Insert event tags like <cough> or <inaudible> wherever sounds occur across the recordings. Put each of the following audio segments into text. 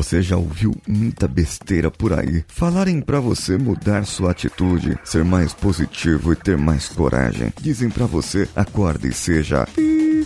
Você já ouviu muita besteira por aí falarem para você mudar sua atitude, ser mais positivo e ter mais coragem. Dizem para você acorde e seja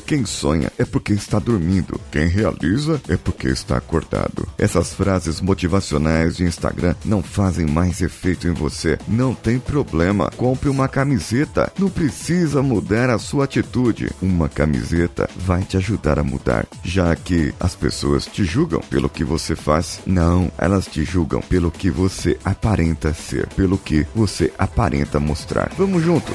quem sonha é porque está dormindo. Quem realiza é porque está acordado. Essas frases motivacionais de Instagram não fazem mais efeito em você. Não tem problema. Compre uma camiseta. Não precisa mudar a sua atitude. Uma camiseta vai te ajudar a mudar. Já que as pessoas te julgam pelo que você faz, não, elas te julgam pelo que você aparenta ser, pelo que você aparenta mostrar. Vamos juntos.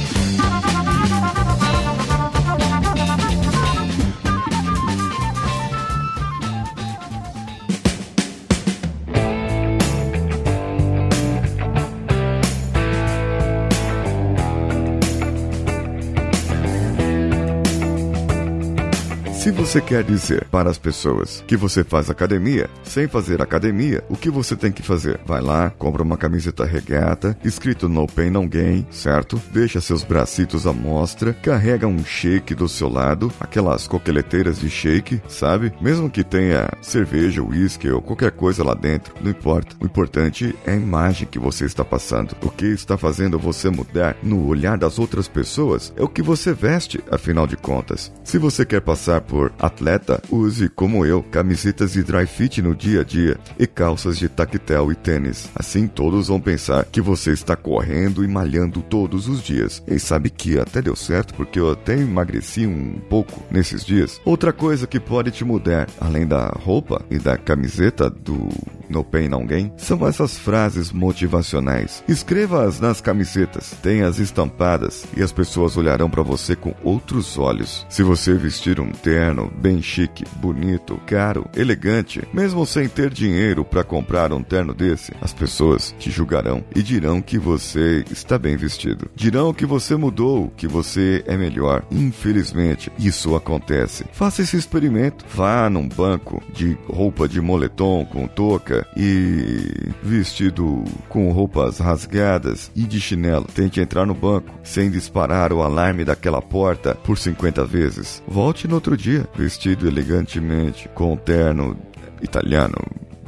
Se você quer dizer para as pessoas que você faz academia, sem fazer academia, o que você tem que fazer? Vai lá, compra uma camiseta regata, escrito No Pain No Gain, certo? Deixa seus bracitos à mostra, carrega um shake do seu lado, aquelas coqueleteiras de shake, sabe? Mesmo que tenha cerveja, uísque ou qualquer coisa lá dentro, não importa. O importante é a imagem que você está passando. O que está fazendo você mudar no olhar das outras pessoas é o que você veste, afinal de contas. Se você quer passar por atleta, use, como eu, camisetas de dry fit no dia a dia e calças de tactel e tênis. Assim todos vão pensar que você está correndo e malhando todos os dias. E sabe que até deu certo porque eu até emagreci um pouco nesses dias. Outra coisa que pode te mudar, além da roupa e da camiseta do No Pain No Gain, são essas frases motivacionais. Escreva-as nas camisetas, tenha-as estampadas e as pessoas olharão para você com outros olhos. Se você vestir um terno bem chique, bonito, caro, elegante, mesmo sem ter dinheiro para comprar um terno desse, as pessoas te julgarão e dirão que você está bem vestido. Dirão que você mudou, que você é melhor. Infelizmente, isso acontece. Faça esse experimento. Vá num banco de roupa de moletom com touca e vestido com roupas rasgadas e de chinelo. Tente entrar no banco sem disparar o alarme daquela porta por 50 vezes. Volte no outro dia vestido elegantemente, com um terno italiano,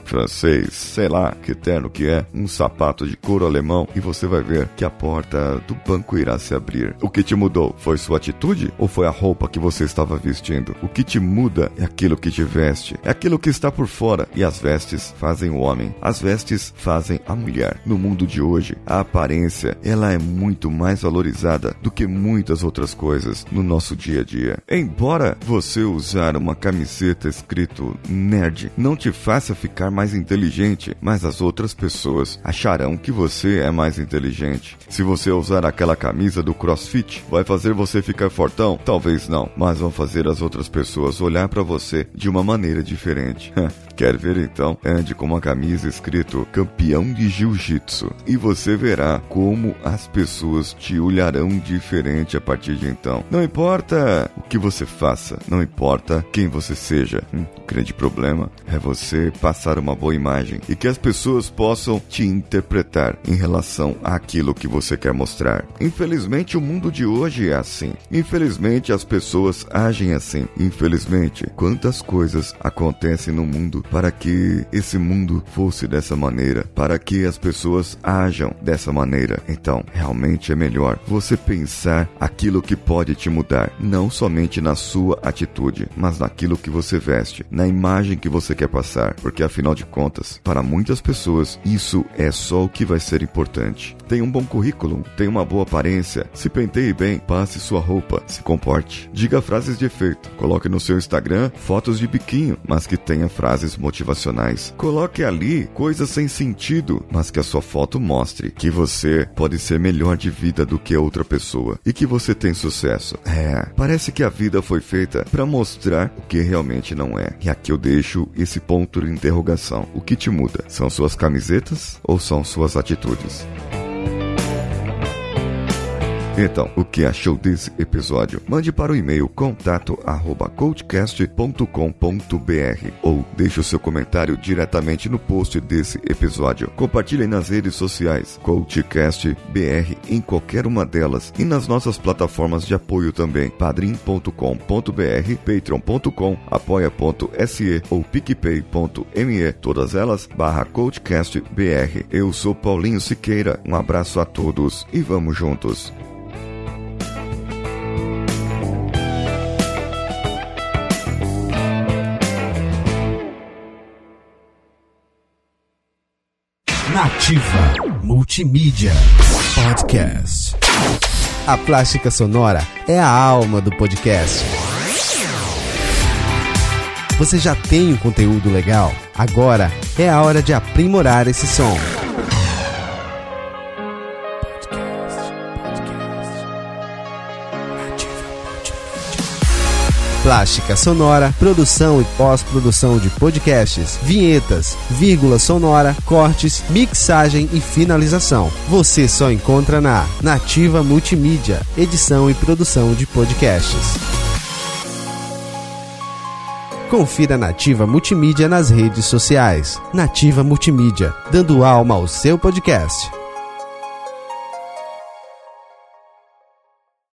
francês, sei lá que terno que é, um sapato de couro alemão e você vai ver que a porta do banco irá se abrir. O que te mudou? Foi sua atitude ou foi a roupa que você estava vestindo? O que te muda é aquilo que te veste, é aquilo que está por fora e as vestes fazem o homem, as vestes fazem a mulher. No mundo de hoje, a aparência ela é muito mais valorizada do que muitas outras coisas no nosso dia a dia. Embora você usar uma camiseta escrito nerd não te faça ficar mais inteligente, mas as outras pessoas acharão que você é mais inteligente. Se você usar aquela camisa do CrossFit, vai fazer você ficar fortão? Talvez não, mas vão fazer as outras pessoas olhar para você de uma maneira diferente. <laughs> Quer ver então? Ande com uma camisa escrito campeão de jiu-jitsu e você verá como as pessoas te olharão diferente a partir de então. Não importa o que você faça, não importa quem você seja. O grande problema é você passar uma boa imagem e que as pessoas possam te interpretar em relação àquilo que você quer mostrar. Infelizmente, o mundo de hoje é assim. Infelizmente, as pessoas agem assim. Infelizmente, quantas coisas acontecem no mundo para que esse mundo fosse dessa maneira, para que as pessoas ajam dessa maneira. Então, realmente é melhor você pensar aquilo que pode te mudar, não somente na sua atitude, mas naquilo que você veste, na imagem que você quer passar, porque afinal de contas, para muitas pessoas, isso é só o que vai ser importante. Tem um bom currículo, tem uma boa aparência, se penteie bem, passe sua roupa, se comporte. Diga frases de efeito, coloque no seu Instagram fotos de biquinho, mas que tenha frases motivacionais. Coloque ali coisas sem sentido, mas que a sua foto mostre que você pode ser melhor de vida do que outra pessoa e que você tem sucesso. É, parece que a vida foi feita para mostrar o que realmente não é. E aqui eu deixo esse ponto de interrogação. O que te muda? São suas camisetas ou são suas atitudes? Então, o que achou desse episódio? Mande para o e-mail contato@coachcast.com.br ou deixe o seu comentário diretamente no post desse episódio. Compartilhe nas redes sociais Coachcast BR em qualquer uma delas e nas nossas plataformas de apoio também, padrim.com.br, patreon.com, apoia.se ou picpay.me, todas elas barra Coachcast BR. Eu sou Paulinho Siqueira, um abraço a todos e vamos juntos. Nativa Multimídia Podcast. A plástica sonora é a alma do podcast. Você já tem um conteúdo legal? Agora é a hora de aprimorar esse som. Plástica sonora, produção e pós-produção de podcasts, vinhetas, vírgula sonora, cortes, mixagem e finalização. Você só encontra na Nativa Multimídia, edição e produção de podcasts. Confira Nativa Multimídia nas redes sociais. Nativa Multimídia, dando alma ao seu podcast.